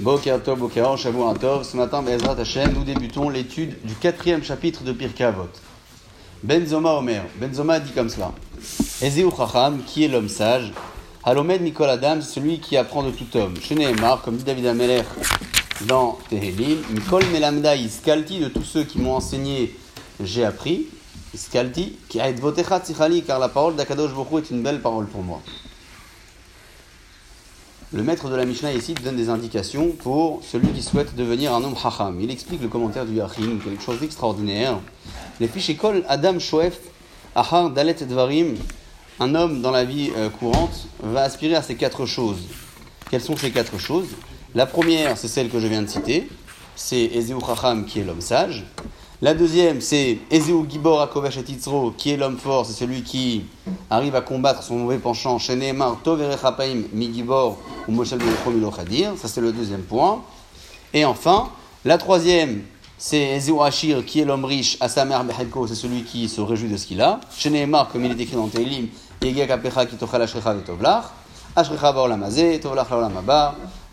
Boker Tov, Boker Shavuot Tov. Ce matin, Bezrat Hashem, nous débutons l'étude du quatrième chapitre de Pirkei Avot. Benzoma Omer. Benzoma dit comme cela. Ezeu Chacham, qui est l'homme sage Halomed Mikol Adam, celui qui apprend de tout homme. Chez Nehemar, comme dit David Amelech dans Tehelim, Mikol Melamda Iskalti, de tous ceux qui m'ont enseigné, j'ai appris. Iskalti, qui a votecha car la parole d'Akadosh Bokhu est une belle parole pour moi. Le maître de la Mishnah ici donne des indications pour celui qui souhaite devenir un homme hacham. Il explique le commentaire du Yachim, quelque chose d'extraordinaire. Les fiches écoles Adam Shoef, Ahar Dalet Dvarim, un homme dans la vie euh, courante va aspirer à ces quatre choses. Quelles sont ces quatre choses? La première, c'est celle que je viens de citer, c'est Ezeu Chacham qui est l'homme sage. La deuxième, c'est Ezeu Gibor Akovesh et qui est l'homme fort, c'est celui qui arrive à combattre son mauvais penchant. Chez Nehemar, Tov Mi Gibor ou Moshel Khadir. Ça, c'est le deuxième point. Et enfin, la troisième, c'est Ezeu Ashir, qui est l'homme riche. Asamer Behelko, c'est celui qui se réjouit de ce qu'il a. Chez Nehemar, comme il est écrit dans Teilim, Yegek Apecha qui tochal Ashrecha Vetovlach.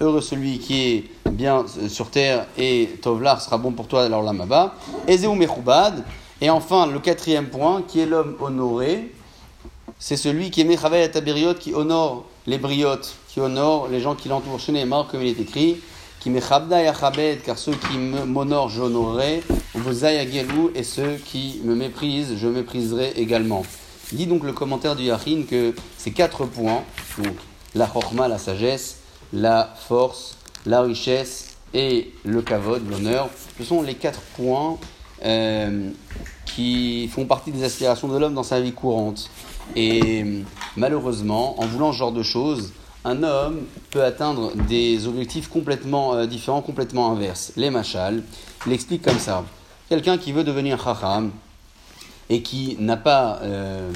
Heureux celui qui est bien euh, sur terre et Tovlar sera bon pour toi alors l'amaba. Ezeu Mechubad. Et enfin, le quatrième point, qui est l'homme honoré, c'est celui qui est Mechavel Tabiriot, qui honore les briotes, qui honore les gens qui l'entourent. Chez Neymar, comme il est écrit, qui Mechabda Yachabed, car ceux qui m'honorent, j'honorerai, Gelou, et ceux qui me méprisent, je mépriserai également. Dit donc le commentaire du Yachin que ces quatre points, donc la chorma, la sagesse, la force, la richesse et le kavod, l'honneur, ce sont les quatre points euh, qui font partie des aspirations de l'homme dans sa vie courante. Et malheureusement, en voulant ce genre de choses, un homme peut atteindre des objectifs complètement euh, différents, complètement inverses. Les machal, il explique comme ça. Quelqu'un qui veut devenir chacham et qui n'a pas, euh,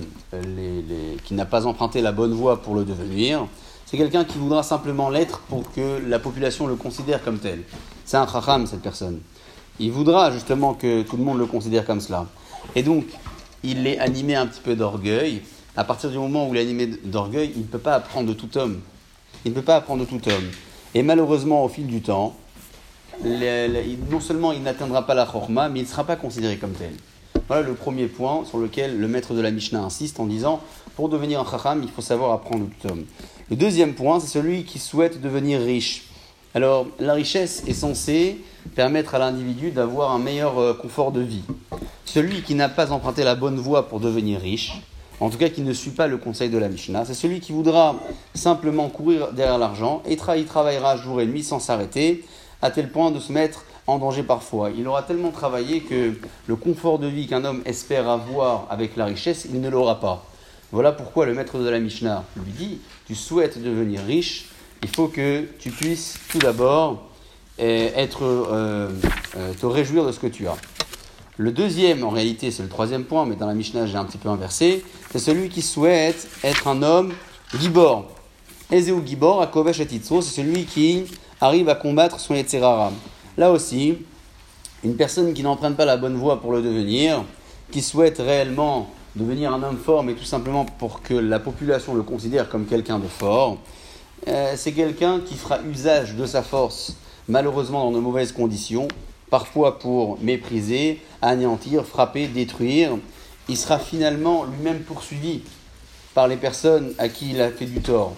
qui n'a pas emprunté la bonne voie pour le devenir, c'est quelqu'un qui voudra simplement l'être pour que la population le considère comme tel. C'est un chacham, cette personne. Il voudra justement que tout le monde le considère comme cela. Et donc, il est animé un petit peu d'orgueil. À partir du moment où il est animé d'orgueil, il ne peut pas apprendre de tout homme. Il ne peut pas apprendre de tout homme. Et malheureusement, au fil du temps, non seulement il n'atteindra pas la chorma, mais il ne sera pas considéré comme tel. Voilà le premier point sur lequel le maître de la Mishnah insiste en disant pour devenir un chacham, il faut savoir apprendre tout homme. Le deuxième point, c'est celui qui souhaite devenir riche. Alors, la richesse est censée permettre à l'individu d'avoir un meilleur euh, confort de vie. Celui qui n'a pas emprunté la bonne voie pour devenir riche, en tout cas qui ne suit pas le conseil de la Mishnah, c'est celui qui voudra simplement courir derrière l'argent et il travaillera jour et nuit sans s'arrêter, à tel point de se mettre en danger parfois. Il aura tellement travaillé que le confort de vie qu'un homme espère avoir avec la richesse, il ne l'aura pas. Voilà pourquoi le maître de la Mishnah lui dit, tu souhaites devenir riche, il faut que tu puisses tout d'abord eh, être, euh, euh, te réjouir de ce que tu as. Le deuxième, en réalité, c'est le troisième point, mais dans la Mishnah, j'ai un petit peu inversé, c'est celui qui souhaite être un homme gibor. Ezeu gibor, akovesh et c'est celui qui arrive à combattre son Yetzerara. Là aussi, une personne qui n'emprunte pas la bonne voie pour le devenir, qui souhaite réellement devenir un homme fort, mais tout simplement pour que la population le considère comme quelqu'un de fort, euh, c'est quelqu'un qui fera usage de sa force, malheureusement dans de mauvaises conditions, parfois pour mépriser, anéantir, frapper, détruire. Il sera finalement lui-même poursuivi par les personnes à qui il a fait du tort.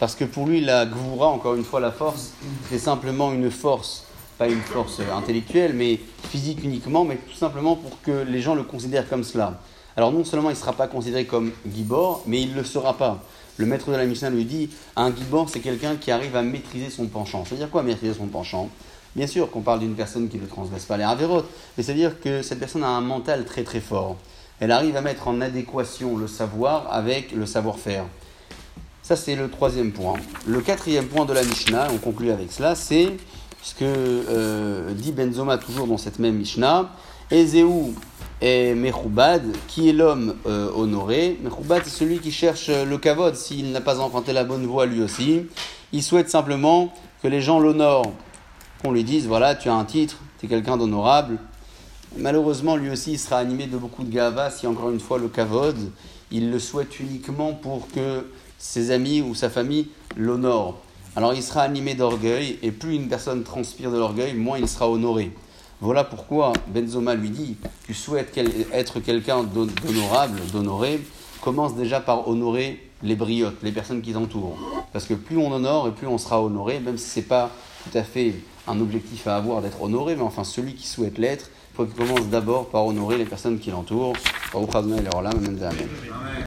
Parce que pour lui, la gvoura, encore une fois, la force, c'est simplement une force, pas une force intellectuelle, mais physique uniquement, mais tout simplement pour que les gens le considèrent comme cela alors non seulement il ne sera pas considéré comme Gibor, mais il ne le sera pas. Le maître de la Mishnah lui dit un Gibor, c'est quelqu'un qui arrive à maîtriser son penchant. C'est-à-dire quoi maîtriser son penchant? Bien sûr qu'on parle d'une personne qui ne transgresse pas les avérotes, mais c'est-à-dire que cette personne a un mental très très fort. Elle arrive à mettre en adéquation le savoir avec le savoir-faire. Ça, c'est le troisième point. Le quatrième point de la Mishnah, on conclut avec cela, c'est ce que euh, dit Benzoma toujours dans cette même Mishnah. Ezeu et Mechoubad, qui est l'homme euh, honoré. Mechoubad, c'est celui qui cherche le kavod s'il n'a pas emprunté la bonne voie lui aussi. Il souhaite simplement que les gens l'honorent, qu'on lui dise voilà, tu as un titre, tu es quelqu'un d'honorable. Malheureusement, lui aussi, il sera animé de beaucoup de gava si, encore une fois, le kavod, il le souhaite uniquement pour que ses amis ou sa famille l'honorent. Alors il sera animé d'orgueil, et plus une personne transpire de l'orgueil, moins il sera honoré. Voilà pourquoi Benzoma lui dit Tu souhaites être quelqu'un d'honorable, d'honoré, commence déjà par honorer les briottes, les personnes qui t'entourent. Parce que plus on honore et plus on sera honoré, même si ce n'est pas tout à fait un objectif à avoir d'être honoré, mais enfin celui qui souhaite l'être, il faut qu'il commence d'abord par honorer les personnes qui l'entourent. Amen.